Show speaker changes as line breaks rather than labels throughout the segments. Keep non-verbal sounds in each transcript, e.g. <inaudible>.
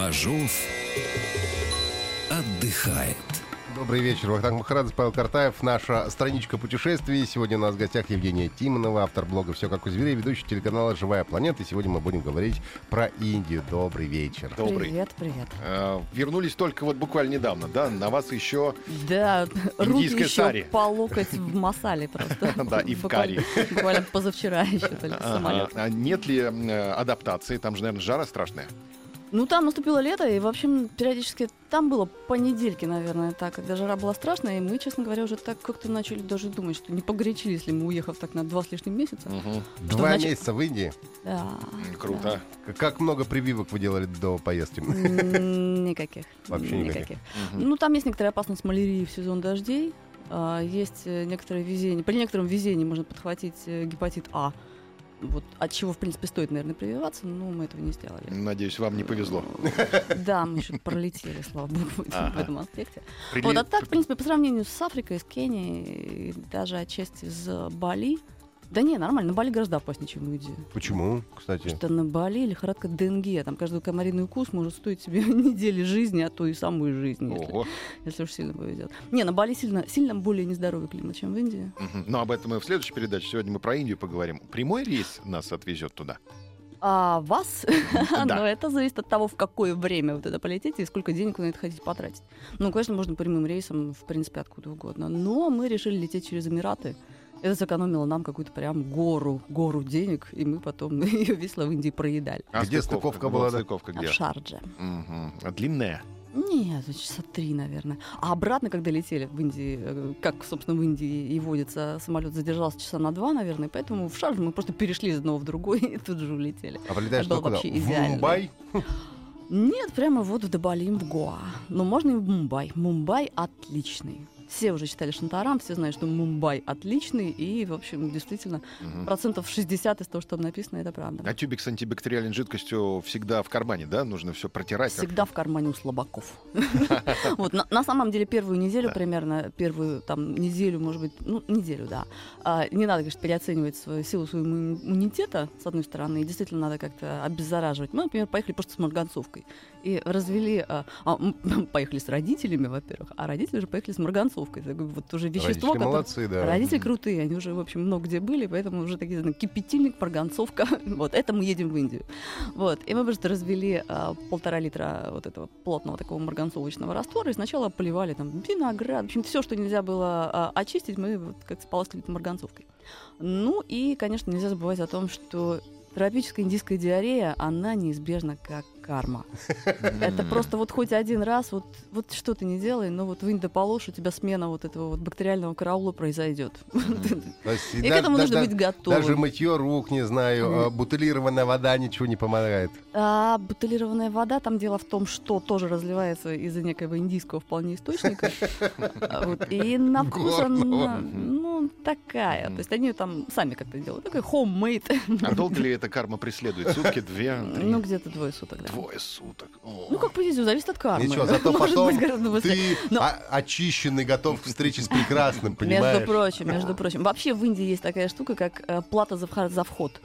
Бажов отдыхает.
Добрый вечер, Вахтанг Махарадзе, Павел Картаев. Наша страничка путешествий. Сегодня у нас в гостях Евгения Тимонова, автор блога «Все как у зверей», ведущий телеканала «Живая планета». И сегодня мы будем говорить про Индию. Добрый вечер.
Добрый.
Привет, привет.
Э, вернулись только вот буквально недавно, да? На вас еще...
Да, руки
Индийская
еще
сари.
по локоть в масале просто. <laughs>
Да, и в
Буквально- Буквально позавчера еще только самолет.
А нет ли э, адаптации? Там же, наверное, жара страшная.
Ну, там наступило лето, и, в общем, периодически там было по недельке, наверное, так, когда жара была страшная, и мы, честно говоря, уже так как-то начали даже думать, что не погорячились ли мы, уехав так на два с лишним месяца.
Мгм.
Два
значит-
месяца в Индии.
Да.
Круто.
К- Как много прививок вы делали до поездки?
Никаких.
Вообще никаких.
Мгм.
Ну, там есть некоторая опасность малярии в сезон дождей. А, Есть э, некоторое везение. При некотором везении можно подхватить э, гепатит А. Вот от чего, в принципе, стоит, наверное, прививаться, но мы этого не сделали.
Надеюсь, вам не повезло.
Да, мы еще пролетели, слава богу, в этом- аспекте. Вот, а так, в принципе, по сравнению с Африкой, с Кенией, даже отчасти с Бали, да не, нормально, на Бали гораздо опаснее, чем в Индии.
Почему, кстати?
Что на Бали лихорадка Денге, там каждый комариный укус может стоить себе <laughs> недели жизни, а то и самой жизни, если,
Ого.
если уж сильно повезет. Не, на Бали сильно, сильно более нездоровый климат, чем в Индии.
Мгм. Но об этом мы в следующей передаче. Сегодня мы про Индию поговорим. Прямой рейс нас отвезет туда.
А вас? <laughs>
Да.
Но это зависит от того, в какое время вы туда полетите и сколько денег вы на это хотите потратить. Ну, конечно, можно прямым рейсом, в принципе, откуда угодно. Но мы решили лететь через Эмираты. Это сэкономило нам какую-то прям гору, гору денег, и мы потом <laughs> ее весело в Индии проедали.
А
Где стыковка была?
Стыковка
А
где?
в Шардже.
А Длинная.
Нет, часа три, наверное. А обратно, когда летели в Индии, э, как, собственно, в Индии и водится, самолет задержался часа на два, наверное, поэтому в Шардж мы просто перешли из одного в другой <laughs> и тут же улетели.
А полетаешь
Это было
куда?
вообще
В
идеально.
Мумбай?
Нет, прямо вот в Дабалим, в Гоа. Но можно и в Мумбай. Мумбай отличный. Все уже читали Шантарам, все знают, что Мумбай отличный, и, в общем, действительно,
Мгм.
процентов 60 из того, что там написано, это правда.
А тюбик с антибактериальной жидкостью всегда в кармане, да? Нужно все протирать. как-
Всегда в кармане у слабаков. <laughs> Вот, на, самом деле, первую неделю примерно, первую там неделю, может быть, ну, неделю, да. А, не надо, конечно, переоценивать свою силу своего имму- иммунитета, с одной стороны, и действительно надо как-то обеззараживать. Мы, например, поехали просто с марганцовкой и развели, а, а, <laughs> поехали с родителями, во-первых, а родители уже поехали с марганцовкой. Это как бы вот уже вещество,
Родители
которое...
молодцы, да.
Родители крутые, они уже, в общем, много где были, поэтому уже такие, знаете, кипятильник, марганцовка. <laughs> Вот, это мы едем в Индию. Вот, и мы просто развели а, полтора литра вот этого плотного такого марганцовочного раствора, и сначала поливали там виноград, в общем, все, что нельзя было а, очистить, мы вот как сполоскали марганцовкой. Ну и, конечно, нельзя забывать о том, что тропическая индийская диарея, она неизбежна как карма. <laughs> Это просто вот хоть один раз, вот, вот что ты не делай, но вот вынь да положь, у тебя смена вот этого вот бактериального караула произойдет. <laughs> И к этому нужно быть готовым.
Даже мытье рук, не знаю, а, бутылированная вода ничего не помогает.
А бутылированная вода, там дело в том, что тоже разливается из-за некоего индийского вполне источника. <laughs> А И на вкус она, ну, такая. То есть они там сами как-то делают. Такой homemade.
А долго ли эта карма преследует? Сутки, две?
Ну, где-то двое суток, да.
Двое суток. О.
Ну, как повезет, зависит от кармы.
Ничего, зато <laughs>
Может
потом
быть, гораздо быстрее.
ты
Но-
очищенный, готов к встрече с прекрасным, понимаешь?
Между прочим, между прочим. Вообще в Индии есть такая штука, как э, плата за вход. За вход.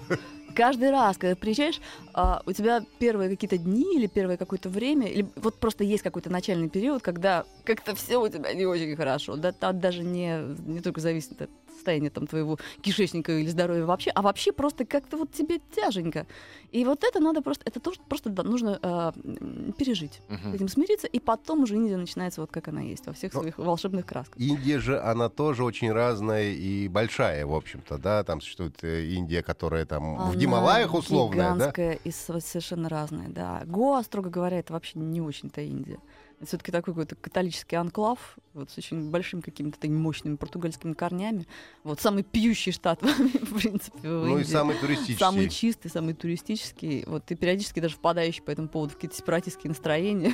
Каждый раз, когда приезжаешь, а, у тебя первые какие-то дни или первое какое-то время, или вот просто есть какой-то начальный период, когда как-то все у тебя не очень хорошо. Да, там даже не, не только зависит от состояния там, твоего кишечника или здоровья вообще, а вообще просто как-то вот тебе тяженько. И вот это надо просто, это тоже просто да, нужно м, пережить,
Мгм.
с этим смириться, и потом уже Индия начинается вот как она есть, во всех
Ну,
своих волшебных красках.
Индия же, она тоже очень разная и большая, в общем-то, да, там существует э, Индия, которая там в
Она
Гималаях условная, да?
и со- совершенно разная, да. Гоа, строго говоря, это вообще не очень-то Индия. Это все-таки такой какой-то католический анклав, вот с очень большими какими-то такими мощными португальскими корнями. Вот самый пьющий штат, <laughs> в принципе, в
Ну и самый туристический.
Самый чистый, самый туристический. Вот и периодически даже впадающий по этому поводу в какие-то сепаратистские настроения.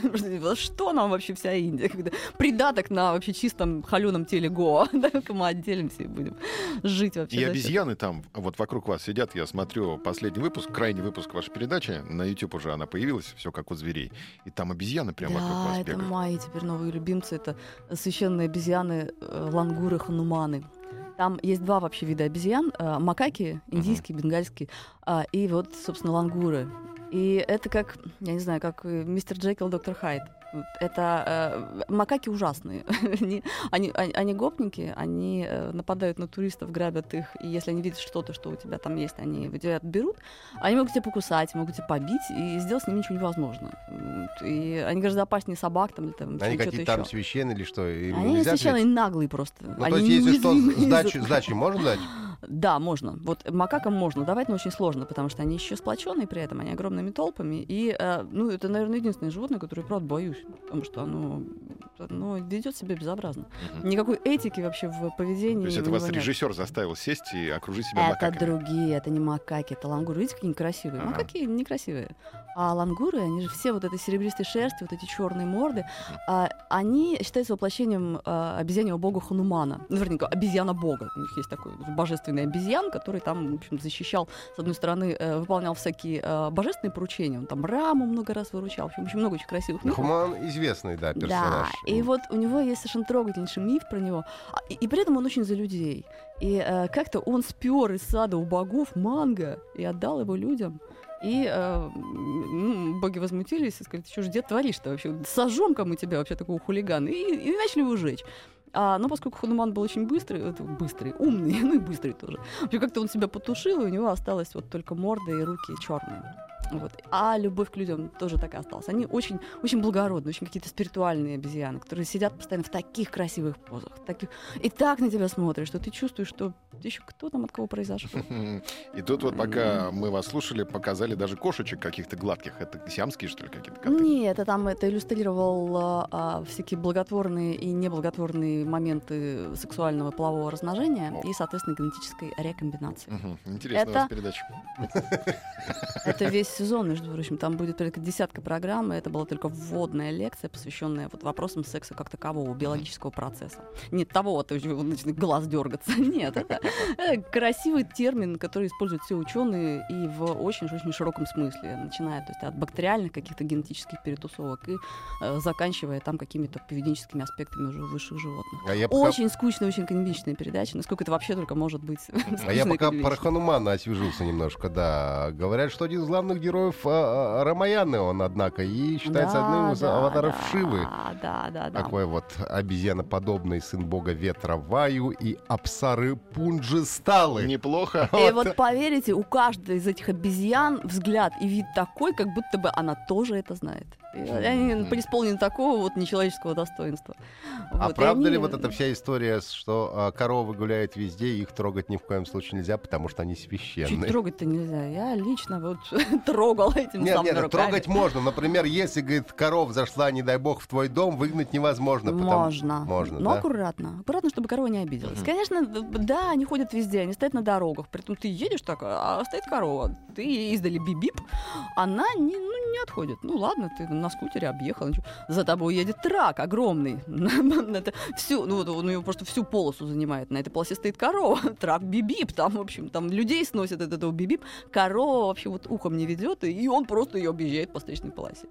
<laughs> Что нам вообще вся Индия? Когда придаток на вообще чистом холеном теле Гоа. <laughs> Давай-ка мы отделимся и будем жить вообще.
И обезьяны там вот вокруг вас сидят. Я смотрю последний выпуск, крайний выпуск вашей передачи. На YouTube уже она появилась, все как у зверей. И там обезьяны прямо вокруг вас бегают.
мои теперь новые любимцы. Это священные обезьяны э, лангуры хануманы. Там есть два вообще вида обезьян. э, Макаки, индийские, бенгальские, а, и вот, собственно, лангуры. И это как, я не знаю, как э, мистер Джекил, доктор Хайд. Это э, макаки ужасные. <laughs> они, они, они, гопники, они э, нападают на туристов, грабят их, и если они видят что-то, что у тебя там есть, они у тебя отберут. Они могут тебя покусать, могут тебя побить, и сделать с ними ничего невозможно. И они гораздо опаснее собак там, или там
Они какие-то там
еще.
священные или что? Им
Они священные наглые просто.
Ну,
они
то есть, если что,
из-за-
сдачи можно дать?
Да, можно. Вот макакам можно давать, но очень сложно, потому что они еще сплоченные при этом, они огромными толпами. И, э, ну, это, наверное, единственное животное, которое, правда, боюсь, потому что оно, оно ведет себя безобразно. Никакой этики вообще в поведении.
То есть это вас
нет.
режиссер заставил сесть и окружить себя
Это
макаками.
другие, это не макаки, это лангуры. Видите, какие они красивые?
Ага.
Макаки некрасивые. А лангуры, они же все вот этой серебристой шерсти, вот эти черные морды, а, они считаются воплощением а, обезьяньего бога Ханумана. Ну, вернее, обезьяна бога. У них есть такой божественный обезьян, который там, в общем, защищал, с одной стороны, э, выполнял всякие э, божественные поручения. Он там Раму много раз выручал. В общем, очень много очень красивых.
Хуман известный, да,
Да,
персонаж.
И вот у него есть совершенно трогательнейший миф про него, А, и, и при этом он очень за людей. И э, как-то он спер из сада у богов манго и отдал его людям. И э, ну, боги возмутились и сказали, ты что же, дед, творишь-то вообще? Сожжем-ка мы тебя вообще такого хулигана. И, и начали его жечь. А, но поскольку Хануман был очень быстрый, это, быстрый, умный, <laughs> ну и быстрый тоже, вообще как-то он себя потушил, и у него осталось вот только морда и руки черные. Вот. А любовь к людям тоже такая осталась. Они очень, очень благородные, очень какие-то спиритуальные обезьяны, которые сидят постоянно в таких красивых позах. Таких... И так на тебя смотрят, что ты чувствуешь, что еще кто там от кого произошел. <laughs>
И тут вот пока мы вас слушали, показали даже кошечек каких-то гладких. Это сиамские, что ли, какие-то коты?
Нет, это там это иллюстрировал а, а, всякие благотворные и неблаготворные моменты сексуального полового размножения
О.
и, соответственно, генетической рекомбинации.
Интересная у вас передача.
Это <laughs> весь сезон, между прочим. Там будет порядка десятка программ, и это была только вводная лекция, посвященная вот вопросам секса как такового, биологического процесса. Нет того, вот его начинает глаз дергаться. <laughs> Нет, <laughs> это красивый термин, который используют все ученые и в очень-очень широком смысле, начиная то есть, от бактериальных каких-то генетических перетусовок и э, заканчивая там какими-то поведенческими аспектами уже высших животных.
А я пока,
Очень скучная, очень каноничная передача. Насколько это вообще только может быть. <laughs>
а я пока про Ханумана освежился немножко, да. Говорят, что один из главных героев а, а, Рамаяны он, однако, и считается
Да,
одним из
да,
аватаров
да,
Шивы.
Да, да, да.
Такой вот обезьяноподобный сын бога ветра Ваю и Апсары Пунджисталы.
Неплохо. <laughs>
И вот поверите, у каждой из этих обезьян взгляд и вид такой, как будто бы она тоже это знает. Они преисполнены такого вот нечеловеческого достоинства.
А
Вот,
правда
они-
ли вот эта вся история, что а, коровы гуляют везде, и их трогать ни в коем случае нельзя, потому что они
Чуть
священные?
трогать-то нельзя. Я лично вот <laughs> трогал этим
Нет,
самыми
нет,
руками.
трогать можно. Например, если, говорит, корова зашла, не дай бог, в твой дом, выгнать невозможно. потому-
Можно.
Можно,
Но
да?
аккуратно. Аккуратно, чтобы корова не обиделась.
Мгм.
Конечно, да, они ходят везде, они стоят на дорогах. Притом ты едешь так, а стоит корова. Ты издали бип-бип, она не, ну, не отходит. Ну ладно, ты на скутере объехал. За тобой едет трак огромный. <laughs> Это всю, ну, он ее просто всю полосу занимает. На этой полосе стоит корова. <laughs> Трак бип-бип. Там, в общем, там людей сносят от этого бип-бип. Корова вообще вот ухом не ведет, и он просто ее объезжает по встречной полосе.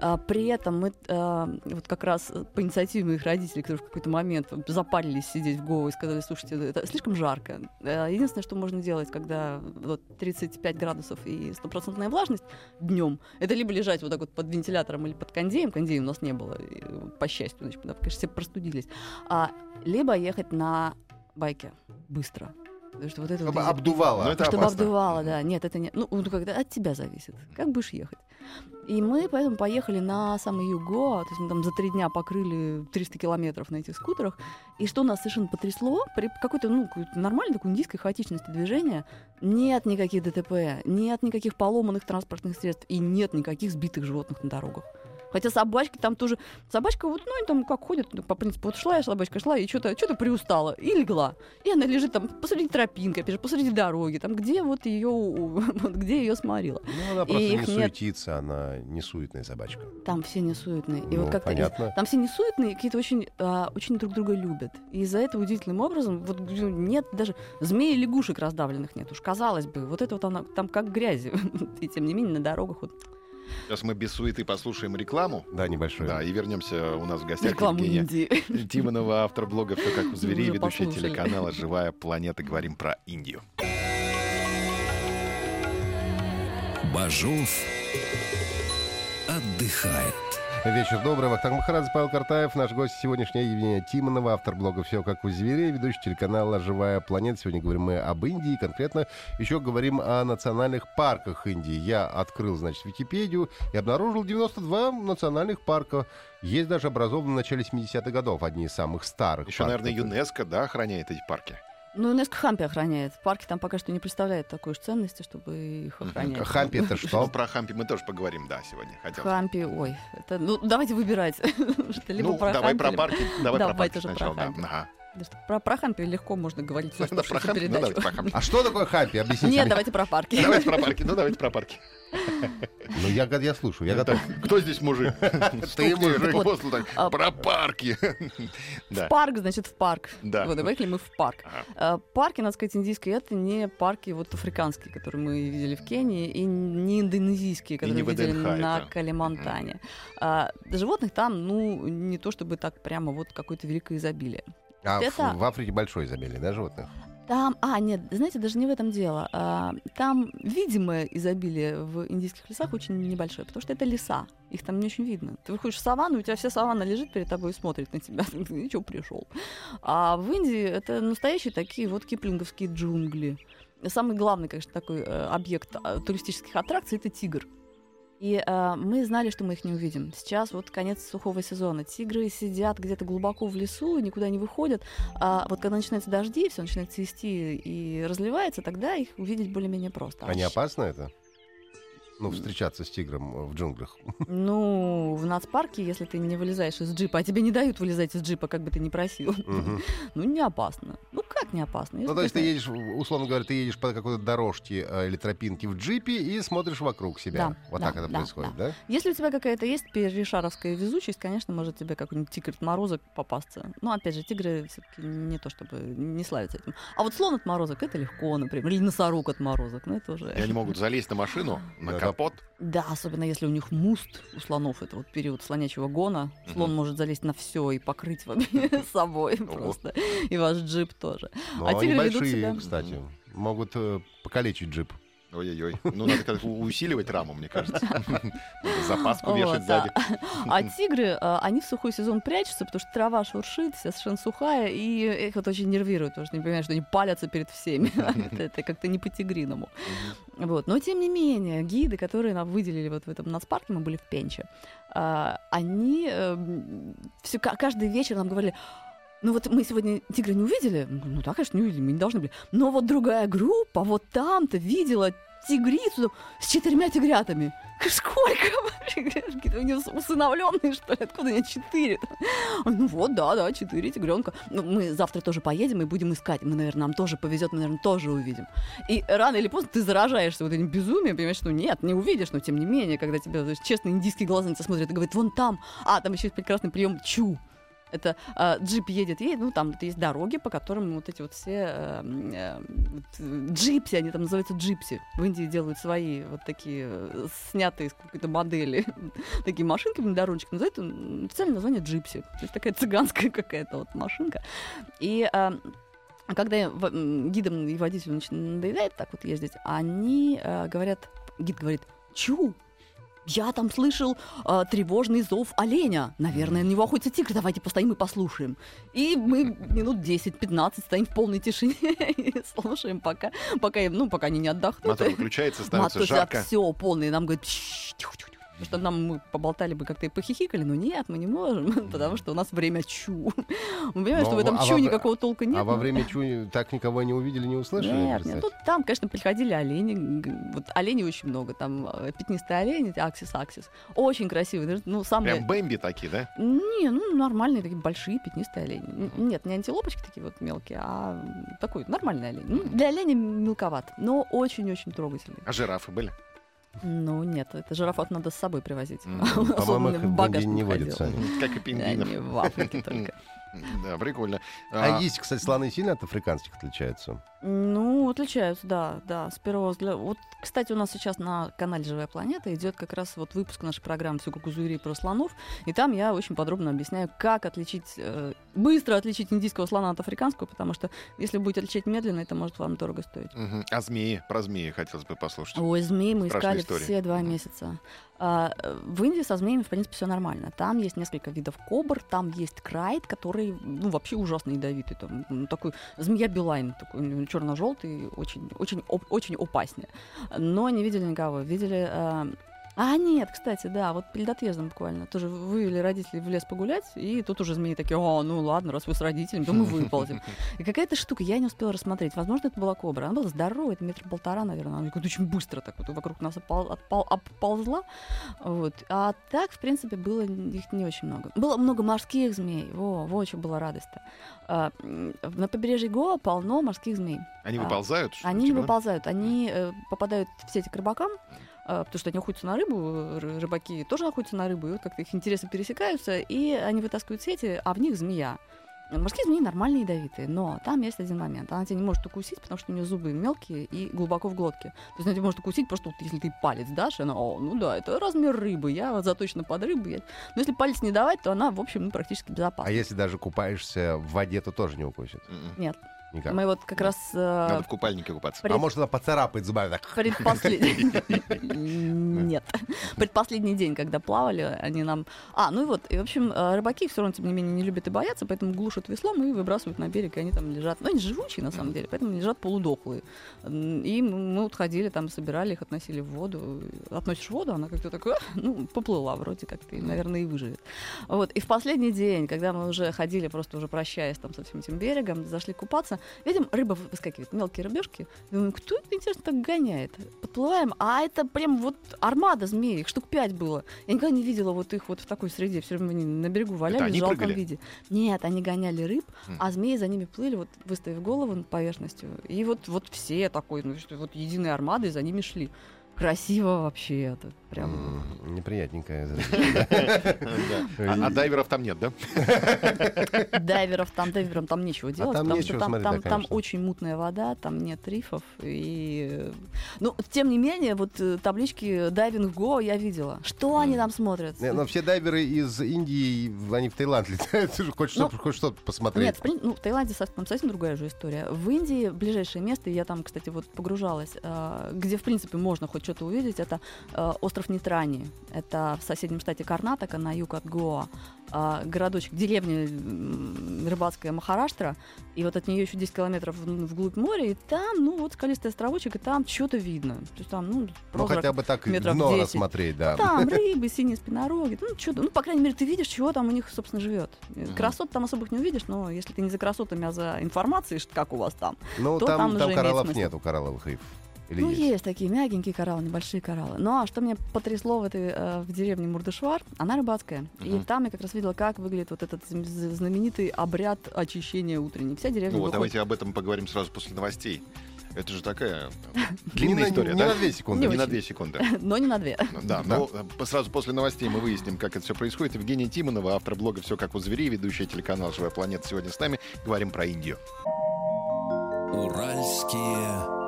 А, при этом мы а, вот как раз по инициативе моих родителей, которые в какой-то момент запарились сидеть в Гоу и сказали, слушайте, это слишком жарко. А, Единственное, что можно делать, когда вот 35 градусов и стопроцентная влажность днем, это либо лежать вот так вот под вентилятором или под кондеем, кондея у нас не было, и, по счастью, значит, да, конечно, все простудились, а, либо ехать на байке быстро. Потому что вот это вот
Чтобы
эти-
обдувало.
Ну, это
чтобы
опасно.
обдувало, да. Нет, это не... Ну, ну, когда от тебя зависит. Как будешь ехать? И мы поэтому поехали на самый юг Гоа. То есть мы там за три дня покрыли 300 километров на этих скутерах. И что нас совершенно потрясло, при какой-то, ну, какой-то нормальной такой индийской хаотичности движения, нет никаких ДТП, нет никаких поломанных транспортных средств и нет никаких сбитых животных на дорогах. Хотя собачки там тоже... Собачка вот, ну, они там как ходят, ну, по принципу, вот шла я, собачка шла, и что-то что приустала, и легла. И она лежит там посреди тропинки, опять же, посреди дороги, там, где вот ее, <laughs> вот где ее сморила.
Ну, она
И
просто не
их нет.
суетится, она не суетная собачка.
Там все не суетные. И
Ну,
вот как-то из- там все не суетные, какие-то очень, а, очень друг друга любят. И из-за этого удивительным образом вот ну, нет даже змей и лягушек раздавленных нет. Уж казалось бы, вот это вот она, там как грязи. <laughs> И тем не менее на дорогах вот
Сейчас мы без суеты послушаем рекламу.
Да, небольшой.
Да, и вернемся у нас в гостях
рекламу
Евгения
Индии.
Тимонова, автор блога «Все как у зверей», ведущая
послушали.
телеканала «Живая планета». Говорим про Индию.
Бажов отдыхает.
Вечер добрый. Вахтанг Махарадзе, Павел Картаев. Наш гость сегодняшняя Евгения Тимонова, автор блога «Все как у зверей», ведущий телеканала «Живая планета». Сегодня говорим мы об Индии, конкретно еще говорим о национальных парках Индии. Я открыл, значит, Википедию и обнаружил 92 национальных парка. Есть даже образованные в начале 70-х годов, одни из самых старых
Еще,
парков.
наверное, ЮНЕСКо, да, охраняет эти парки.
Ну, ЮНЕСКО Хампи охраняет. Парки там пока что не представляют такой уж ценности, чтобы их охранять.
Хампи это <laughs> что?
про Хампи мы тоже поговорим, да, сегодня. Хотел.
Хампи, ой, это, ну, давайте выбирать. <laughs> Что либо
Ну, давай про парки. Давай про парки сначала. Да.
Что, Про, про Хампи легко можно говорить <laughs>
Да, про Хампи. Ну, давайте про Хампи.
А что такое Хампи? Объясните.
Нет,
мне.
давайте про парки.
Давайте про парки. Ну, <laughs> давайте про парки.
Ну, я, я слушаю, я готов.
Кто здесь мужик? <laughs> Стукни
мужик.
А-
Про парки.
В парк, значит, в парк.
Да.
Вот, поехали мы в парк. А, Парки, надо сказать, индийские, это не парки вот африканские, которые мы видели в Кении, и не индонезийские, которые видели на. Калимантане. А, животных там, ну, не то чтобы так прямо вот какое-то великое изобилие.
А в-
Это-
в Африке большое изобилие, да, животных?
Там, а, нет, знаете, даже не в этом дело. А, там видимое изобилие в индийских лесах очень небольшое, потому что это леса. Их там не очень видно. Ты выходишь в саванну, у тебя вся саванна лежит перед тобой и смотрит на тебя. <laughs> Ты чего пришел? А в Индии это настоящие такие вот киплинговские джунгли. Самый главный, конечно, такой э, объект э, туристических аттракций это тигр. И э, мы знали, что мы их не увидим. Сейчас вот конец сухого сезона. Тигры сидят где-то глубоко в лесу никуда не выходят. А вот когда начинаются дожди, все начинает цвести и разливается, тогда их увидеть более-менее просто.
А не
щ-
опасно это? Ну, встречаться с тигром э, в джунглях. <laughs>
Ну, в нацпарке, если ты не вылезаешь из джипа, а тебе не дают вылезать из джипа, как бы ты ни просил,
Мгм. <laughs>
ну, не опасно. Ну, как не опасно?
Ну,
Если
то есть ты
ты
едешь, условно говоря, ты едешь по какой-то дорожке э, или тропинке в джипе и смотришь вокруг себя.
Да,
вот
да,
так это
да,
происходит, да?
Если у тебя какая-то есть перешаровская везучесть, конечно, может тебе какой-нибудь тигр отморозок попасться. Но, опять же, тигры все-таки не то чтобы не славятся этим. А вот слон отморозок это легко, например. Или носорог отморозок, ну это уже...
И они могут залезть на машину, <laughs> на
Да, да.
Капот.
Да, особенно если у них муст у слонов, это вот период слонячего гона. Слон
Мгм.
может залезть на все и покрыть <laughs> <laughs> собой просто. И ваш джип тоже.
Ну,
А
они
тигры ведут себя-
кстати. Могут э, покалечить джип.
Ой-ой-ой. Ну, надо как-то усиливать раму, мне кажется. <laughs> Запаску вешать
да.
сзади.
А <laughs> тигры, а, они в сухой сезон прячутся, потому что трава шуршит, вся совершенно сухая, и их вот очень нервирует, потому что они понимают, что они палятся перед всеми. <laughs> Это- Это как-то не по-тигриному. Вот. Но, тем не менее, гиды, которые нам выделили вот в этом нацпарке, мы были в Пенче, а, они все, каждый вечер нам говорили, ну вот мы сегодня тигра не увидели, ну да, конечно, не увидели, мы не должны были. Но вот другая группа вот там-то видела тигрицу с четырьмя тигрятами. <laughs> Сколько? Какие-то у него усыновленные, что ли? Откуда они четыре? Ой, <laughs> Ну вот, да, да, четыре тигренка. Ну, мы завтра тоже поедем и будем искать. Мы, наверное, нам тоже повезет, мы, наверное, тоже увидим. И рано или поздно ты заражаешься вот этим безумием, понимаешь, что нет, не увидишь, но тем не менее, когда тебя честно индийские глаза на тебя смотрят и говорят, вон там, а, там еще есть прекрасный прием чу. Это а, джип едет, едет, ну там вот есть дороги, по которым вот эти вот все э, э, вот, э, джипси, они там называются джипси. В Индии делают свои вот такие э, снятые из какой-то модели <laughs> такие машинки на дорожечке. Называют официальное название джипси. То есть такая <laughs> цыганская какая-то вот машинка. И а, когда гидам и водителю надоедает так вот ездить, они э, говорят, гид говорит, чу, я там слышал э, тревожный зов оленя. Наверное, на него охотится тигр. Давайте постоим и послушаем. И мы минут 10-15 стоим в полной тишине <laughs> и слушаем, пока, пока, ну, пока они не отдохнут.
Мотор выключается, становится
Мотор
жарко.
все полный. Нам говорят, «Тш, тихо, тихо, тихо». Потому что нам мы поболтали бы как-то и похихикали, но нет, мы не можем, <laughs> потому что у нас время чу. <laughs> Мы понимаем, что в этом
а
чу никакого толка нет.
А во время <laughs> чуни так никого не увидели, не услышали?
Нет, нет, тут там, конечно, приходили олени. Вот оленей очень много. Там э, пятнистые олени, аксис, аксис. Очень красивые. Ну, самые...
Прям Бэмби такие, да?
Не, ну, нормальные такие большие пятнистые олени. Нет, не антилопочки такие вот мелкие, а такой нормальный олень. Ну, для оленя мелковат, но очень-очень трогательный.
А жирафы были?
Ну, нет, это жирафов надо с собой привозить. <laughs>
По-моему,
в
их в не водятся.
Как и пингвинов.
Они в Африке только. <laughs>
Да, прикольно.
А
А,
есть, кстати, слоны сильно от африканских отличаются?
Ну, отличаются, да, да, с первого взгляда. Вот, кстати, у нас сейчас на канале «Живая планета» идет как раз вот выпуск нашей программы «Все зверей про слонов», и там я очень подробно объясняю, как отличить, э, быстро отличить индийского слона от африканского, потому что если будете отличать медленно, это может вам дорого стоить.
мгм. А змеи? Про змеи хотелось бы послушать.
Ой, змей мы
Страшная
искали
история.
все два месяца. А, э, в Индии со змеями, в принципе, все нормально. Там есть несколько видов кобр, там есть крайт, который, ну, вообще ужасно ядовитый. Там, такой змея Билайн, такой черно-желтый, очень, очень, очень опаснее. Но не видели никого. Видели... э, а, нет, кстати, да, вот перед отъездом буквально. Тоже вывели родителей в лес погулять, и тут уже змеи такие, о, ну ладно, раз вы с родителями, то мы выползем. <laughs> И какая-то штука, я не успела рассмотреть. Возможно, это была кобра. Она была здоровая, это метра полтора, наверное. Она как-то очень быстро так вот вокруг нас опол- отпол- оползла. Вот. А так, в принципе, было их не очень много. Было много морских змей. Во, во, что была радость-то. А, на побережье Гоа полно морских змей.
Они
А,
выползают?
Они не
типа,
выползают, они э, попадают в сети к рыбакам, потому что они охотятся на рыбу, ры- рыбаки тоже охотятся на рыбу, и вот как-то их интересы пересекаются, и они вытаскивают сети, а в них змея. Морские змеи нормальные ядовитые, но там есть один момент. Она тебя не может укусить, потому что у нее зубы мелкие и глубоко в глотке. То есть она тебя может укусить просто вот если ты палец дашь, она, о, ну да, это размер рыбы, я заточена под рыбу. я-». Но если палец не давать, то она, в общем, ну, практически безопасна.
А если даже купаешься в воде, то тоже не укусит?
Мгм.
Нет,
Никак.
мы вот как раз... э,
Надо в купальнике купаться.
При-
А может, она поцарапает зубами так?
Предпоследний. <laughs> Нет. Предпоследний день, когда плавали, они нам... А, ну и вот, и, в общем, э, рыбаки все равно, тем не менее, не любят и боятся, поэтому глушат веслом и выбрасывают на берег, и они там лежат. Ну, они живучие, на самом деле, поэтому лежат полудохлые. И мы вот ходили, там, собирали их, относили в воду. Относишь в воду, она как-то такая, ну, поплыла вроде как-то, и, наверное, и выживет. Вот, и в последний день, когда мы уже ходили, просто уже прощаясь там со всем этим берегом, зашли купаться, видим, рыба выскакивает, мелкие рыбешки. Думаем, кто это, интересно, так гоняет? Подплываем, а это прям вот армада змей, их штук пять было. Я никогда не видела вот их вот в такой среде, все время они на берегу валялись в жалком
прыгали?
виде. Нет, они гоняли рыб,
М.
а змеи за ними плыли, вот выставив голову над поверхностью. И вот, вот все такой, ну, вот единой армадой за ними шли. Красиво вообще, это прям...
М, Неприятненькое. <laughs>
А а дайверов там нет, да? <laughs>
Дайверов там, дайверам там нечего делать,
А там
потому
нечего
что там,
смотреть,
там,
да,
там
конечно.
очень мутная вода, там нет рифов. И... Ну, тем не менее, вот э, таблички дайвинг го я видела. Что они там смотрят?
Не, Но все дайверы из Индии, они в Таиланд летают, что-
Ну,
что-то посмотреть.
Нет, в, прин- ну, в Таиланде со- там совсем другая же история. В Индии ближайшее место, я там, кстати, вот погружалась, э, где, в принципе, можно хоть что-то увидеть, это э, остров Нитрани. Это в соседнем штате Карнатака, на юг от Гоа. А, городочек, деревня рыбацкая Махараштра, и вот от нее еще 10 километров в- вглубь моря, и там, ну, вот скалистый островочек, и там что-то видно. То есть там, ну,
Ну, хотя бы так
метров
дно
10.
рассмотреть, да.
там <laughs> рыбы, синие спинороги, ну, что-то, ну, по крайней мере, ты видишь, чего там у них, собственно, живет. Красот там особых не увидишь, но если ты не за красотами, а за информацией, как у вас там.
Ну,
то
там,
там
там кораллов нету, коралловых рифов. Или
ну,
есть?
есть? такие мягенькие кораллы, небольшие кораллы. Ну, а что меня потрясло в этой э, в деревне Мурдышвар, она рыбацкая. И
Мгм.
там я как раз видела, как выглядит вот этот знаменитый обряд очищения утренней. Вся деревня
Ну вот,
выходит-
давайте об этом поговорим сразу после новостей. Это же такая <laughs>
Не
длинная
на-
история,
не
да?
на две секунды.
Не
Не
на две секунды. <laughs>
но не на две.
Ну, Да,
Да.
но э, сразу после новостей мы выясним, как это все происходит. Евгения Тимонова, автор блога «Все как у зверей», ведущая телеканал «Живая планета» сегодня с нами. Говорим про Индию.
Уральские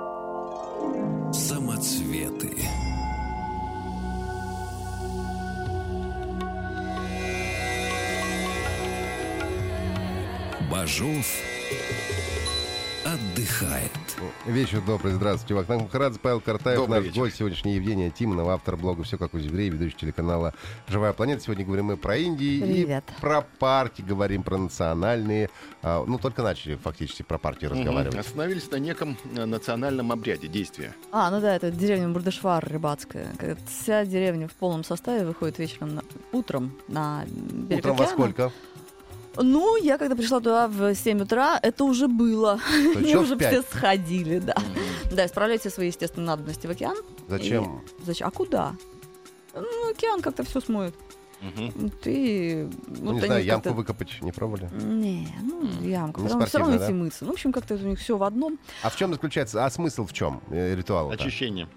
самоцветы. Бажов отдыхает.
Вечер добрый, здравствуйте. Вахтанг Махарадзе, Павел Картаев,
Добрый
наш
вечер.
гость сегодняшний Евгения Тимонова, автор блога «Все как у зверей», ведущий телеканала «Живая планета». Сегодня говорим мы про Индию
Привет.
и про партии, говорим про национальные. а, Ну, только начали фактически про партии
Мгм.
разговаривать.
Остановились на неком э, национальном обряде действия.
А, ну да, это деревня Бурдышвар рыбацкая. Вся деревня в полном составе выходит вечером, на- утром на берег
Утром во
океана.
сколько?
Ну, я когда пришла туда в 7 утра, это уже было.
В
уже все сходили, да. Да, исправлять все свои естественные надобности в океан.
Зачем?
Зачем? А куда? Ну, океан как-то все смоет.
Мгм.
Ты...
Ну, не
вот
знаю,
они
ямку
как-то-
выкопать не пробовали?
Не, ну.
Не
Потом все равно
спортивно,
идти
да?
мыться. Ну, в общем, как-то у них все в одном.
А в чем заключается, а смысл в чем э, ритуала?
Очищение.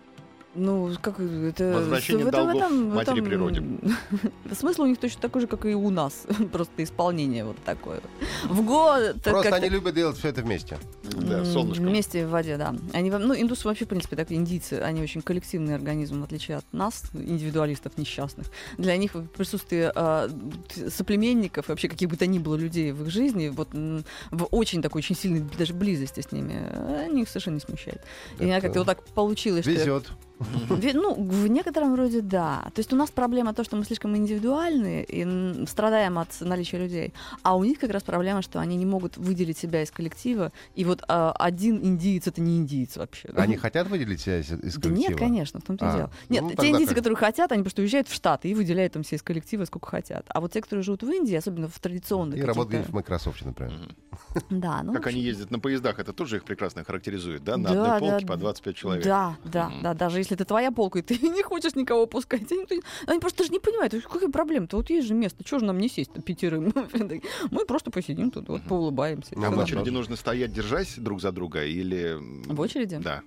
Ну, как это...
Возвращение
в этом- в
долгов
этом- в
матери
этом-
природе. <laughs>
Смысл у них точно такой же, как и у нас. <laughs> Просто исполнение вот такое. В год...
Просто они любят делать все это вместе.
Да, солнышко.
Вместе в воде, да. Они, ну, индусы вообще, в принципе, так индийцы, они очень коллективный организм, в отличие от нас, индивидуалистов несчастных. Для них присутствие а, т- соплеменников, и вообще каких бы то ни было людей в их жизни, вот в очень такой, очень сильной даже близости с ними, э, они их совершенно не смущает. И
Это
как-то вот так получилось, что...
Везет.
Ве- Ну, в некотором роде да. То есть у нас проблема то, что мы слишком индивидуальны и страдаем от наличия людей. А у них как раз проблема, что они не могут выделить себя из коллектива. И вот а, один индиец это не индиец вообще.
Они хотят выделить себя из, из
Да
коллектива?
нет, конечно, в том-то и
А,
дело. Нет,
ну,
те индийцы,
как?
которые хотят, они просто уезжают в Штаты и выделяют там все из коллектива сколько хотят. А вот те, которые живут в Индии, особенно в традиционных
И работают в Microsoft, например. <laughs>
Да, ну,
Как они ездят на поездах, это тоже их прекрасно характеризует, да? На одной полке по 25 человек.
Да, да, да. Даже если это твоя полка, и ты <laughs> не хочешь никого пускать. Они, они просто даже не понимают, какая проблема-то. Вот есть же место, чего же нам не сесть пятерым? <laughs> Мы просто посидим тут, вот поулыбаемся.
А в очереди нужно стоять, держась друг за друга, или...
В очереди?
Да.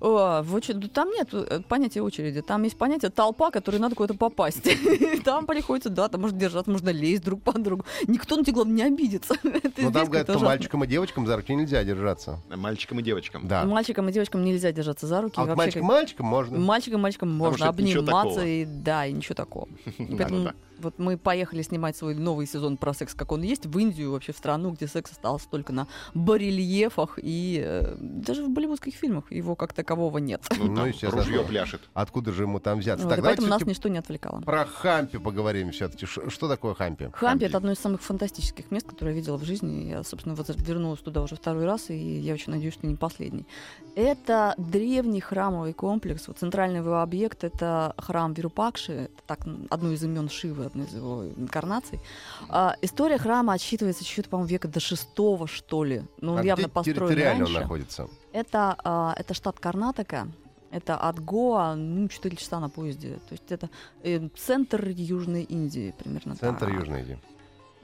О, в очереди. Там нет э, понятия очереди. Там есть понятие толпа, которой надо куда-то попасть. <laughs> Там приходится, да, там можно держаться, можно лезть друг по другу. Никто на тебя, главное, не обидится. <laughs>
Ну, там говорят, что мальчикам и девочкам за руки нельзя держаться.
Мальчикам и девочкам.
Да.
Мальчикам и девочкам нельзя держаться за руки.
А вот мальчикам-мальчикам можно.
Мальчикам, мальчикам можно обниматься, и да, и ничего такого. <laughs> Поэтому. Вот мы поехали снимать свой новый сезон про секс, как он есть, в Индию, вообще в страну, где секс остался только на барельефах и э, даже в болливудских фильмах его как такового нет.
Ну,
Ну,
там
естественно.
ружье пляшет.
Откуда же ему там взяться?
Вот,
Так,
поэтому нас ничто не отвлекало.
про Хампи поговорим все-таки. Что такое Хампи?
Хампи — это одно из самых фантастических мест, которые я видела в жизни. Я, собственно, вот вернулась туда уже второй раз, и я очень надеюсь, что не последний. Это древний храмовый комплекс. Вот центральный его объект — это храм Вирупакши, это так, одно из имен Шивы, одно из его инкарнаций. А, история храма отсчитывается чуть-то, по-моему, века до шестого, что ли. Ну, он
А
явно
где
построен
территориально
раньше.
он находится?
Это, а, это штат Карнатака. Это от Гоа, ну, 4 часа на поезде. То есть это э, центр Южной Индии, примерно
Центр
так.
Южной Индии.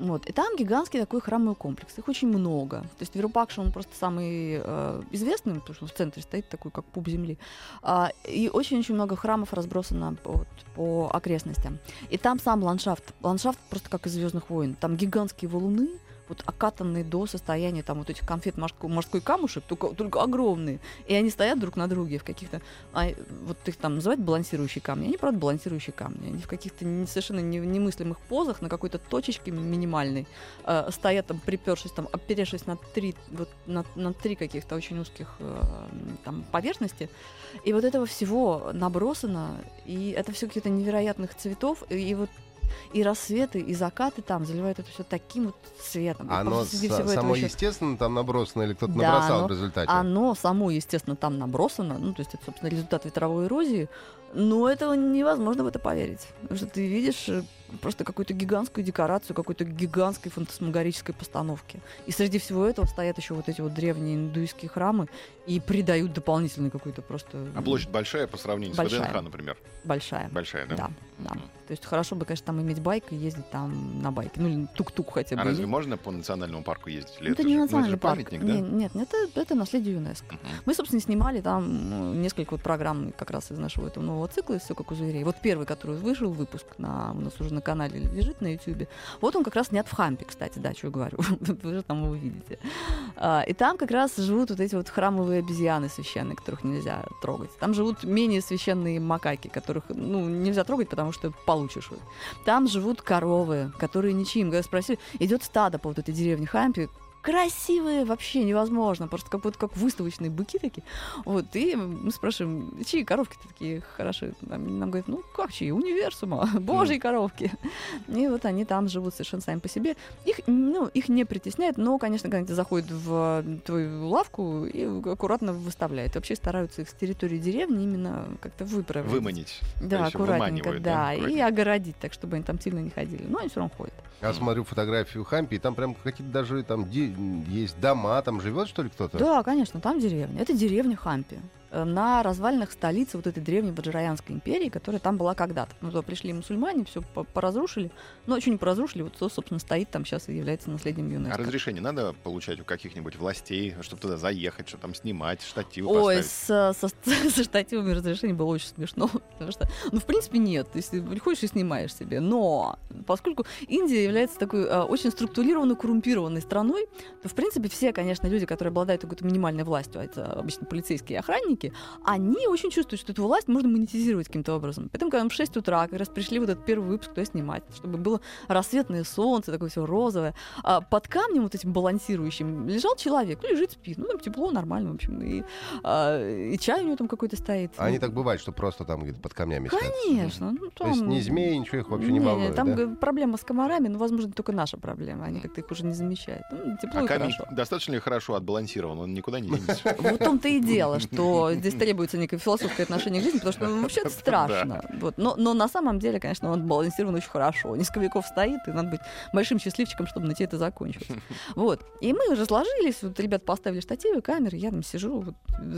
Вот. И там гигантский такой храмовый комплекс. Их очень много. То есть Вирупакша, он просто самый э, известный, потому что в центре стоит такой, как пуп земли. А, и очень-очень много храмов разбросано по, по окрестностям. И там сам ландшафт. Ландшафт просто как из Звездных войн. Там гигантские валуны, вот окатанные до состояния там вот этих конфет морской, морской камушек, только, только огромные. И они стоят друг на друге в каких-то... а, вот их там называют балансирующие камни. Они, правда, балансирующие камни. Они в каких-то совершенно не- немыслимых позах, на какой-то точечке минимальной, э, стоят там, припершись, там, оперевшись на три, вот, на, на три каких-то очень узких э, там, поверхности. И вот этого всего набросано, и это все каких-то невероятных цветов, и, и вот и рассветы, и закаты там заливают это все таким вот цветом.
Оно
этого
само естественно там набросано или кто-то
Да,
набросал
оно-
в результате?
оно само, естественно, там набросано, ну, то есть это, собственно, результат ветровой эрозии, но этого невозможно в это поверить. Потому что ты видишь э, просто какую-то гигантскую декорацию, какой-то гигантской фантасмагорической постановки. И среди всего этого стоят еще вот эти вот древние индуистские храмы и придают дополнительный какой-то просто...
А площадь большая по сравнению
Большая.
с ВДНХ, например.
Большая.
Большая, да?
Да, да.
Мгм.
То есть хорошо бы, конечно, там иметь байк и ездить там на байке. Ну, или тук-тук хотя бы.
А разве можно по национальному парку ездить? Или
это
же-
не
ну, это же
национальный парк.
памятник, да?
Не- нет, нет, это, это наследие ЮНЕСКО.
Мгм.
Мы, собственно, снимали там ну, несколько вот программ как раз из нашего этого нового цикла, из «Все как у зверей». Вот первый, который вышел, выпуск на, у нас уже на канале лежит на YouTube. Вот он как раз снят в Хампе, кстати, да, что я говорю. <laughs> Вы же там его увидите. А, И там как раз живут вот эти вот храмовые обезьяны священные, которых нельзя трогать. Там живут менее священные макаки, которых, ну, нельзя трогать, потому что получишь. Там живут коровы, которые ничьим. Когда спросили, идет стадо по вот этой деревне Хампи, красивые, вообще невозможно, просто как будто как выставочные быки такие. Вот, и мы спрашиваем, чьи коровки такие хорошие? Нам, нам говорят, ну как чьи, универсума, <laughs> божьи коровки. И вот они там живут совершенно сами по себе. Их, ну, их не притесняют, но, конечно, когда они заходят в твою лавку и аккуратно выставляют. Вообще стараются их с территории деревни именно как-то выправить.
Выманить.
Да, аккуратненько,
выманивают,
да, и огородить, так, чтобы они там сильно не ходили. Но они все равно ходят.
Я смотрю фотографию Хампи, и там прям какие-то даже там есть дома, там живет что ли кто-то?
Да, конечно, там деревня. Это деревня Хампи. Э, На развалинах столицы вот этой древней Баджараянской империи, которая там была когда-то. Ну, туда пришли мусульмане, все поразрушили. Но что не поразрушили, вот, собственно, стоит там сейчас и является наследием
А
ЮНЕСКО.
разрешение надо получать у каких-нибудь властей, чтобы туда заехать, что там снимать, штативы
Ой,
поставить?
с, со, <laughs> со штативами разрешений было очень смешно. <laughs> Потому что, ну, в принципе, нет. Ты приходишь и снимаешь себе. Но поскольку Индия является такой а, очень структурированной, коррумпированной страной, то, в принципе, все, конечно, люди, которые обладают какой-то минимальной властью, а это обычно полицейские и охранники, они очень чувствуют, что эту власть можно монетизировать каким-то образом. Поэтому, когда мы в 6 утра как раз пришли в этот первый выпуск туда снимать, чтобы было рассветное солнце, такое все розовое, а под камнем вот этим балансирующим лежал человек, ну, лежит, спит, ну, там тепло, нормально, в общем, и, а, и чай у него там какой-то стоит.
Они
Ну,
так бывают, что просто там где-то под камнями.
Конечно. Ну,
То есть ни змеи, ничего их вообще не, волнует,
там
да?
проблема с комарами, но, возможно, только наша проблема. Они как-то их уже не замечают. Ну, тепло
А камень
хорошо.
достаточно ли хорошо отбалансирован? Он никуда не денется.
Вот в том-то и дело, что здесь требуется некое философское отношение к жизни, потому что ну, вообще это <laughs> страшно. Вот. Но, но на самом деле, конечно, он балансирован очень хорошо. Низковиков стоит, и надо быть большим счастливчиком, чтобы на тебе это закончилось. <laughs> Вот. И мы разложились, вот ребята поставили штативы, камеры, я там сижу, вот,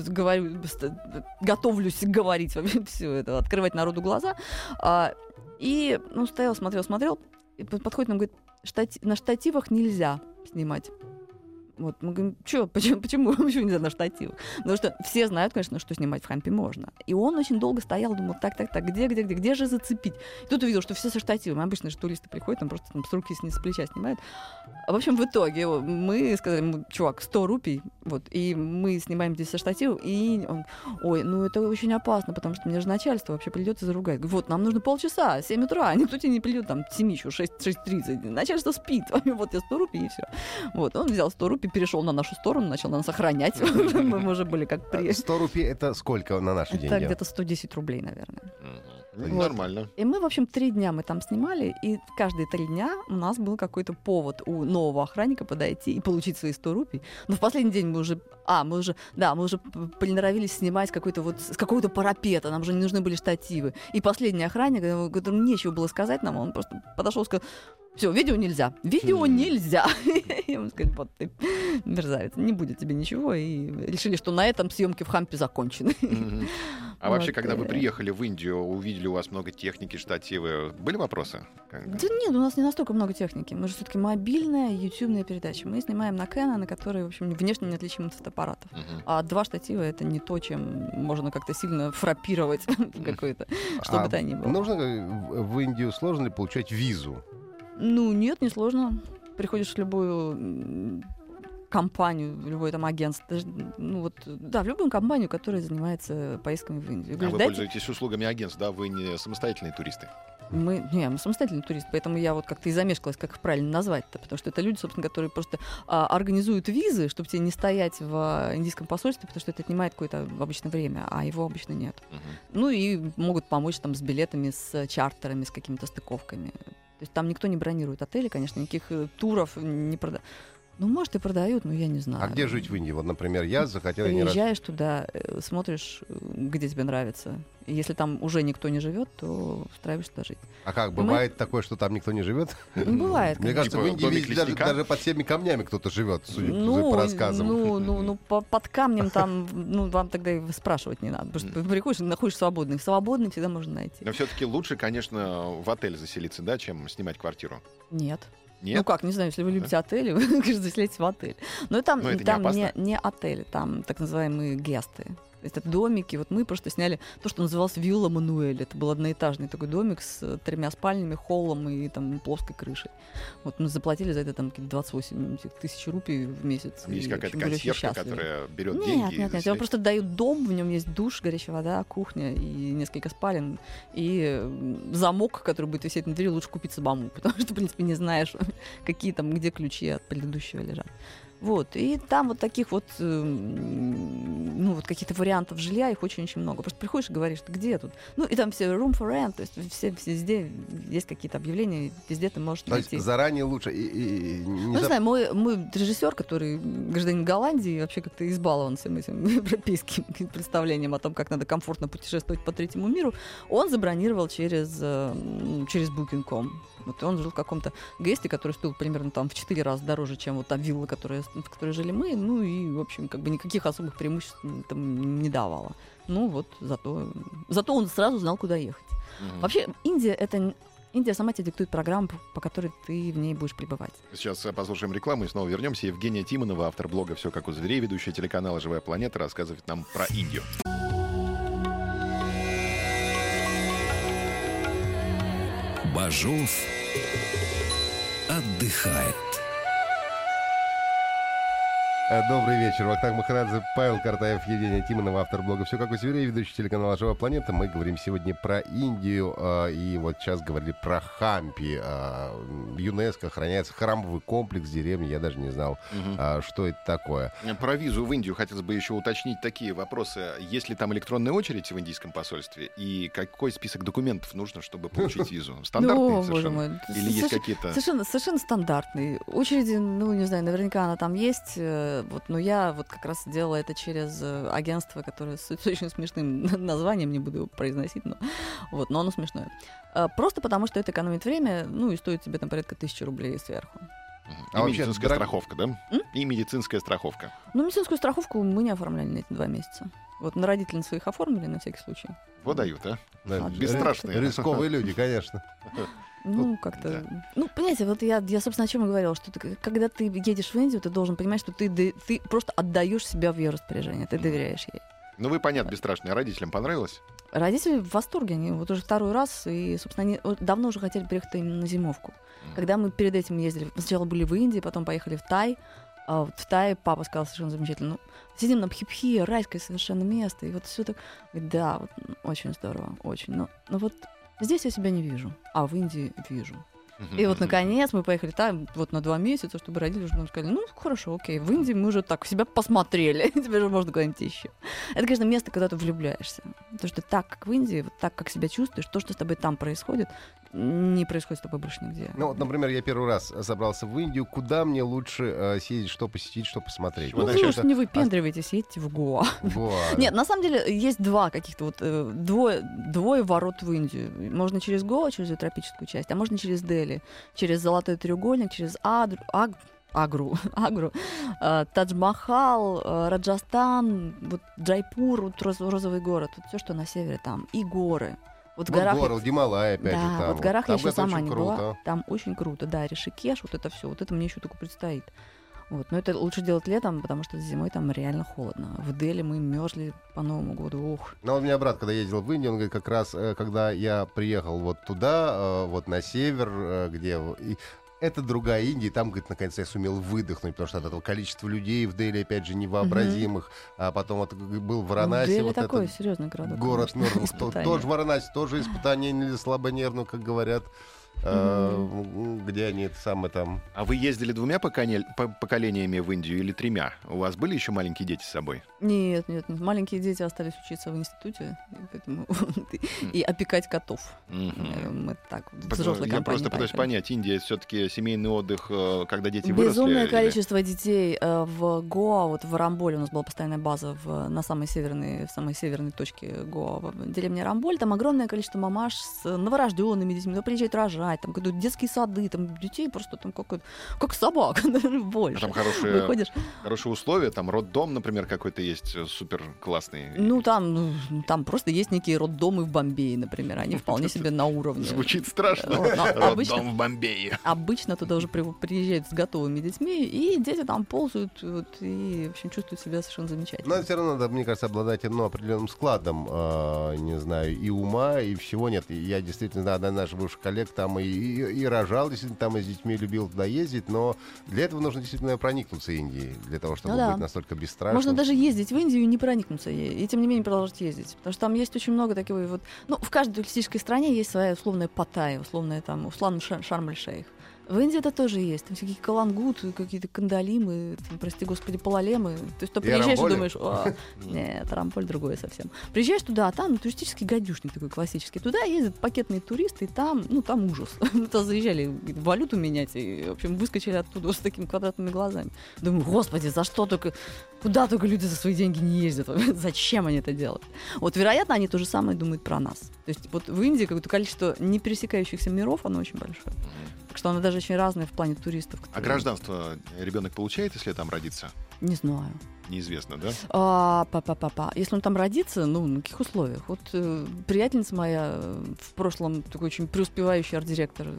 говорю, ст- готовлюсь говорить <laughs> все это, открывать народу глаза. А, и ну, стоял, смотрел, смотрел, и под- подходит нам, говорит, «Штати- на штативах нельзя снимать. Вот, мы говорим, что, <laughs> почему, почему, почему нельзя на штативах? Потому что все знают, конечно, что снимать в хампе можно. И он очень долго стоял, думал, так, так, так, где, где, где, где же зацепить? И тут увидел, что все со штативом. Обычно же туристы приходят, там просто там, с руки, с, с плеча снимают. А, в общем, в итоге мы сказали, чувак, 100 рупий, вот, и мы снимаем здесь со штативом, и он, ой, ну это очень опасно, потому что мне же начальство вообще придется заругать. Говорю, Вот, нам нужно полчаса, 7 утра, никто тебе не придет там 7 еще, 6, 6.30, начальство спит, <laughs> вот тебе 100 рупий и все. Вот, он взял 100 рупий, перешел на нашу сторону, начал нас охранять, <laughs> мы уже были как при...
100 рупий это сколько на наши
Это
деньги?
где-то 110 рублей, наверное.
Нормально.
И мы, в общем, три дня мы там снимали, и каждые три дня у нас был какой-то повод у нового охранника подойти и получить свои 100 рупий. Но в последний день мы уже, а, мы уже, да, мы уже приноровились снимать какой-то вот с какого-то парапета, нам уже не нужны были штативы. И последний охранник, которому нечего было сказать нам, он просто подошел и сказал, все, видео нельзя, видео нельзя. И мы сказали, вот ты мерзавец, не будет тебе ничего. И решили, что на этом съемки в Хампе закончены.
А
Вот,
вообще, когда вы
э.
приехали в Индию, увидели у вас много техники, штативы, были вопросы?
Да нет, у нас не настолько много техники. Мы же все-таки мобильная, ютубная передача. Мы снимаем на Canon, на который, в общем, внешне неотличим от фотоаппаратов. А два штатива — это не то, чем можно как-то сильно фрапировать <laughs> какой-то, что
А
бы то ни было.
Нужно э, в Индию сложно ли получать визу?
Ну, нет, не сложно. Приходишь в любую компанию, в любое там агентство, даже, ну вот, да, в любую компанию, которая занимается поездками в Индию.
А
Говоришь,
вы
«Дайте
пользуетесь услугами агентств, да? Вы не самостоятельные туристы.
Мы, не, мы самостоятельный турист, поэтому я вот как-то и замешкалась, как их правильно назвать-то, потому что это люди, собственно, которые просто а, организуют визы, чтобы тебе не стоять в а, индийском посольстве, потому что это отнимает какое-то обычно время, а его обычно нет.
Мгм.
Ну и могут помочь там с билетами, с чартерами, с какими-то стыковками. То есть там никто не бронирует отели, конечно, никаких э, туров не продают. Ну, может, и продают, но я не знаю.
А где жить в Индии? Вот, например, я захотел раз...
Приезжаешь туда, э, смотришь, э, где тебе нравится. И если там уже никто не живет, то устраиваешься туда жить.
А как,
Мы-
бывает такое, что там никто не живет?
Ну, бывает.
Мне кажется, в Индии даже, даже под всеми камнями кто-то живет, судя
ну,
по рассказам.
Ну, ну, ну, по- под камнем там, ну, вам тогда и спрашивать не надо. Потому что ты приходишь находишь свободных. Свободных всегда можно найти.
Но все-таки лучше, конечно, в отель заселиться, да, чем снимать квартиру.
Нет.
Нет?
Ну как, не знаю, если вы любите отели, <laughs> вы, конечно, заселяйтесь в отель. Но там,
Но не
там не,
опасно.
не отели, там так называемые гесты. То есть это домики. Вот мы просто сняли то, что называлось Вилла Мануэль. Это был одноэтажный такой домик с э, тремя спальнями, холлом и там плоской крышей. Вот мы заплатили за это там какие-то 28 тысяч рупий в месяц.
Есть
и, в
какая-то консьержка, которая берет
Нет,
деньги.
нет, нет.
Заселяет.
просто дают дом, в нем есть душ, горячая вода, кухня и несколько спален. И замок, который будет висеть на двери, лучше купить самому, <laughs> потому что, в принципе, не знаешь, <laughs> какие там, где ключи от предыдущего лежат. Вот, и там вот таких вот, эм, ну, вот каких-то вариантов жилья, их очень-очень много. Просто приходишь и говоришь, «Ты где тут? Ну, и там все room for rent, то есть все, везде есть какие-то объявления, везде ты можешь
То есть
найти.
заранее лучше. И, и- и не
Ну, не
зап-
знаю, мой, мой режиссер, который гражданин Голландии, вообще как-то избалован всем этим <laughs> европейским представлением о том, как надо комфортно путешествовать по третьему миру, он забронировал через, э, м, через Booking.com. Вот он жил в каком-то гесте, который стоил примерно там в 4 раза дороже, чем вот та вилла, которая, в которой жили мы. Ну и, в общем, как бы никаких особых преимуществ там не давала. Ну вот, зато, зато он сразу знал, куда ехать.
Мгм.
Вообще, Индия — это... Индия сама тебе диктует программу, по- по которой ты в ней будешь пребывать.
Сейчас э, послушаем рекламу и снова вернемся. Евгения Тимонова, автор блога «Все как у зверей», ведущая телеканала «Живая планета», рассказывает нам про Индию.
Бажов отдыхает.
Э, Добрый вечер. Вахтанг Махарадзе, Павел Картаев, Евгения Тимонова, автор блога «Все как у зверей», ведущий телеканала «Живая планета». Мы говорим сегодня про Индию, э, и вот сейчас говорили про Хампи. Э, В ЮНЕСКО охраняется храмовый комплекс деревни, я даже не знал, э, что это такое.
Про визу в Индию хотелось бы еще уточнить такие вопросы. Есть ли там электронная очередь в индийском посольстве? И какой список документов нужно, чтобы получить <laughs> визу? Стандартные
Ну,
совершенно? Или есть какие-то...
Совершенно, совершенно стандартный. Очереди, ну, не знаю, наверняка она там есть. Э, Вот, но я вот как раз делала это через э, агентство, которое с, <laughs> с очень смешным <laughs> названием, не буду его произносить, но, <laughs> вот, но оно смешное. Э, Просто потому, что это экономит время, ну, и стоит тебе там порядка тысячи рублей сверху.
А
И
вообще
медицинская
дорог-
страховка, да?
М?
И медицинская страховка.
Ну, медицинскую страховку мы не оформляли на эти два месяца. Вот на родителей своих оформили на всякий случай.
Вот дают, а?
Да,
А,
Бесстрашные.
Рисковые люди, конечно.
Ну, как-то... Ну, понимаете, вот я, я, собственно, о чем и говорила, что ты, когда ты едешь в Индию, ты должен понимать, что ты, ты просто отдаешь себя в ее распоряжение, ты доверяешь ей.
Ну, вы, понятно, бесстрашные. Родителям понравилось?
Родители в восторге, они вот уже второй раз, и, собственно, они вот давно уже хотели приехать именно на зимовку.
Мгм.
Когда мы перед этим ездили, сначала были в Индии, потом поехали в Тай, а вот в Тае папа сказал совершенно замечательно, ну, сидим на Пхипхи, райское совершенно место, и вот все так, да, вот, очень здорово, очень, но, но вот здесь я себя не вижу, а в Индии вижу. И вот, наконец, мы поехали там вот на два месяца, чтобы родители уже нам сказали, ну, хорошо, окей, в Индии мы уже так себя посмотрели, <laughs> теперь уже можно куда-нибудь еще. Это, конечно, место, когда ты влюбляешься. То, что так, как в Индии, вот так, как себя чувствуешь, то, что с тобой там происходит, не происходит с тобой больше нигде.
Ну, вот, например, я первый раз собрался в Индию. Куда мне лучше э, съездить, что посетить, что посмотреть?
Ну,
Ну,
Вот
вы
значит,
уж не выпендривайтесь, едьте в Гоа.
Гоа.
Нет, на самом деле есть два каких-то вот, э, двое, двое ворот в Индию. Можно через Гоа, через ее тропическую часть, а можно через Дели, через Золотой треугольник, через Адру, Аг- Агру, <laughs> Агру, э, Тадж-Махал, э, Раджастан, вот Джайпур, вот роз- розовый город, вот все, что на севере там, и горы. Вот в
Вот
горах...
город, Гималай, опять
да,
же, там.
вот в горах
Там,
я еще сама не
круто.
была. Там очень круто, да, Ришикеш, вот это все, вот это мне еще только предстоит. Вот. Но это лучше делать летом, потому что зимой там реально холодно. В Дели мы мерзли по Новому году. Ух.
Ну, вот у меня брат, когда ездил в Индию, он говорит, как раз, э, когда я приехал вот туда, э, вот на север, э, где... это другая Индия, и там, говорит, наконец я сумел выдохнуть, потому что от этого количества людей в Дели, опять же, невообразимых. А потом вот был в Варанаси,
Ну, Дели
вот
такой серьезный городок.
город мертвых. Тоже Варанаси, тоже испытание не для слабонервных, как говорят. Э, Где они это самое там...
А вы ездили двумя поконе- по- поколениями в Индию или тремя? У вас были еще маленькие дети с собой?
Нет, нет, нет. Маленькие дети остались учиться в институте, и поэтому <laughs> и опекать котов. Э, Мы так, взрослые
Я просто пытаюсь понять, Индия все-таки семейный отдых, э, когда дети выросли.
Безумное
или-
количество детей э, в Гоа, вот в Рамболе у нас была постоянная база в, на самой северной, в самой северной точке Гоа, в деревне Рамболь. Там огромное количество мамаш с новорожденными детьми. Ну, приезжают рожать, рожать, там какие-то детские сады, там детей просто там как, как собак, <laughs> даже
А
больше.
там хорошие,
Выходишь,
хорошие условия, там роддом, например, какой-то есть э, супер классный.
ну там, ну, там просто есть некие роддомы в Бомбее, например, они вполне себе на уровне.
Звучит страшно.
Вот, но обычно-
Роддом в Бомбее.
Обычно туда уже при- приезжают с готовыми детьми, и дети там ползают вот, и, в общем, чувствуют себя совершенно замечательно.
Но все равно надо, мне кажется, обладать ну, определенным складом, э, не знаю, и ума, и всего нет. Я действительно, да, одна из наших бывших коллег там и, и, и рожал, действительно, там и с детьми любил туда ездить, но для этого нужно действительно проникнуться Индией, для того, чтобы
Ну да.
быть настолько бесстрашным.
Можно даже ездить в Индию и не проникнуться ей, и тем не менее продолжать ездить. Потому что там есть очень много таких вот... Ну, в каждой туристической стране есть своя условная Паттайя, условная там, условно Ша- Шарм-эль-Шейх. В Индии это тоже есть. Там всякие калангуты, какие-то кандалимы, там, прости господи, палалемы. То есть, то
И
приезжаешь и думаешь, «О, <laughs> нет, Рамполь другое совсем. Приезжаешь туда, а там туристический гадюшник такой классический. Туда ездят пакетные туристы, и там, ну, там ужас. <laughs> Мы туда заезжали валюту менять, и, в общем, выскочили оттуда с такими квадратными глазами. Думаю, господи, за что только, куда только люди за свои деньги не ездят? <laughs> Зачем они это делают? Вот, вероятно, они то же самое думают про нас. То есть вот в Индии какое-то количество не пересекающихся миров, оно очень большое. Так что оно даже очень разное в плане туристов.
А гражданство ребенок получает, если там родится?
Не знаю.
Неизвестно, да?
А, па-па-па-па. Если он там родится, ну, на каких условиях? Вот э, приятельница моя э, в прошлом такой очень преуспевающий арт-директор э,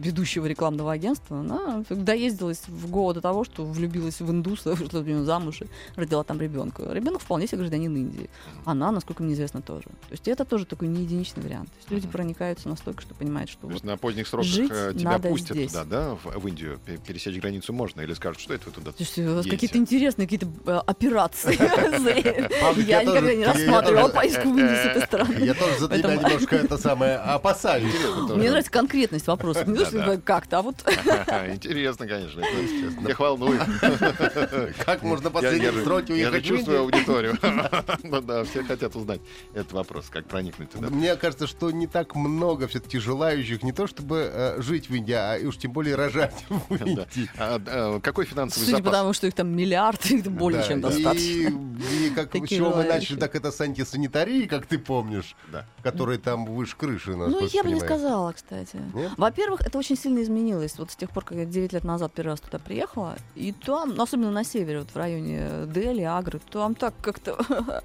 ведущего рекламного агентства, она доездилась в Гоа до того, что влюбилась в индуса, вышла за него замуж и родила там ребенка. Ребенок вполне себе гражданин Индии. Она, насколько мне известно, тоже. То есть это тоже такой не единичный вариант. То есть люди проникаются настолько, что понимают, что
То
вот
есть на поздних сроках
жить
э, тебя пустят
здесь.
туда, да, в, в Индию? Пе- Пересечь границу можно? Или скажут, что это вы туда?
Слушайте, у вас какие-то интересные какие-то операции. <laughs>
Павлик,
Я
я
никогда не
я
рассматривала поездку в Индию с этой стороны.
Я тоже за тебя немножко это самое опасаюсь.
Мне нравится конкретность вопроса. <laughs> Не то, что как-то, а вот <laughs>
Интересно, конечно. Всех волнует.
Как можно
Я-
последние
я Я же
уехать в
чувствую аудиторию. Ну да, все хотят узнать этот вопрос, как проникнуть туда.
Мне кажется, что не так много все-таки желающих не то чтобы э, жить в Индии, а уж тем более рожать в. Индии.
А, Какой финансовый
судя по
запас?
тому, что их там миллиард, их более
Да,
чем
и-
достаточно. <laughs>
И, как с
Такие
чего мы начали, так это с антисанитарии, как ты помнишь,
Да.
которые там выше крыши.
Ну,
насколько
я бы не сказала, кстати.
Нет?
Во-первых, это очень сильно изменилось. Вот с тех пор, как я 9 лет назад первый раз туда приехала, и там, ну, особенно на севере, вот в районе Дели, Агры, там так как-то... <laughs>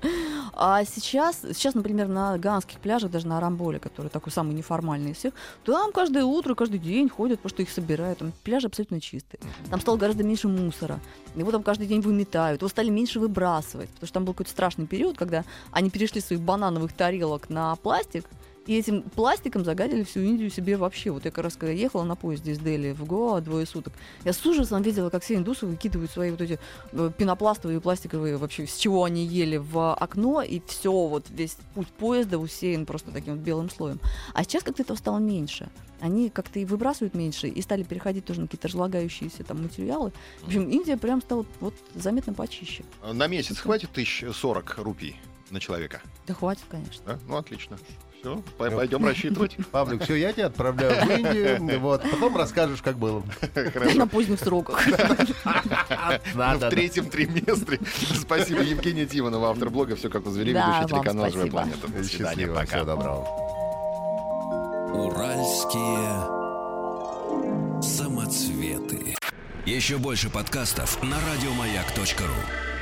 А сейчас, сейчас, например, на ганских пляжах, даже на Арамболе, который такой самый неформальный из всех, там каждое утро, каждый день ходят, потому что их собирают. Там пляжи абсолютно чистые. Там стало гораздо меньше мусора. Его там каждый день выметают. Его стали меньше выбрасывать. Потому что там был какой-то страшный период, когда они перешли своих банановых тарелок на пластик, и этим пластиком загадили всю Индию себе вообще. Вот я как раз когда ехала на поезде из Дели в Гоа двое суток, я с ужасом видела, как все индусы выкидывают свои вот эти э, пенопластовые, пластиковые вообще, с чего они ели в окно, и все, вот весь путь поезда усеян просто таким вот белым слоем. А сейчас как-то этого стало меньше. Они как-то и выбрасывают меньше, и стали переходить тоже на какие-то разлагающиеся там материалы. В общем, Индия прям стала вот заметно почище.
На месяц хватит тысяч сорок рупий на человека?
Да хватит, конечно.
Да? Ну, отлично. Все, пойдем рассчитывать. <laughs>
Павлик, все, я тебя отправляю в <laughs> Индию, вот, потом расскажешь, как было.
Хорошо.
На поздних сроках. <laughs>
Ну, в третьем триместре. Спасибо, Евгения Тимонова, автор блога «Все как у зверей», ведущий телеканал «Живая планета». До свидания,
Счастливо,
пока.
всего доброго.
Уральские самоцветы. Еще больше подкастов на радиомаяк.ру.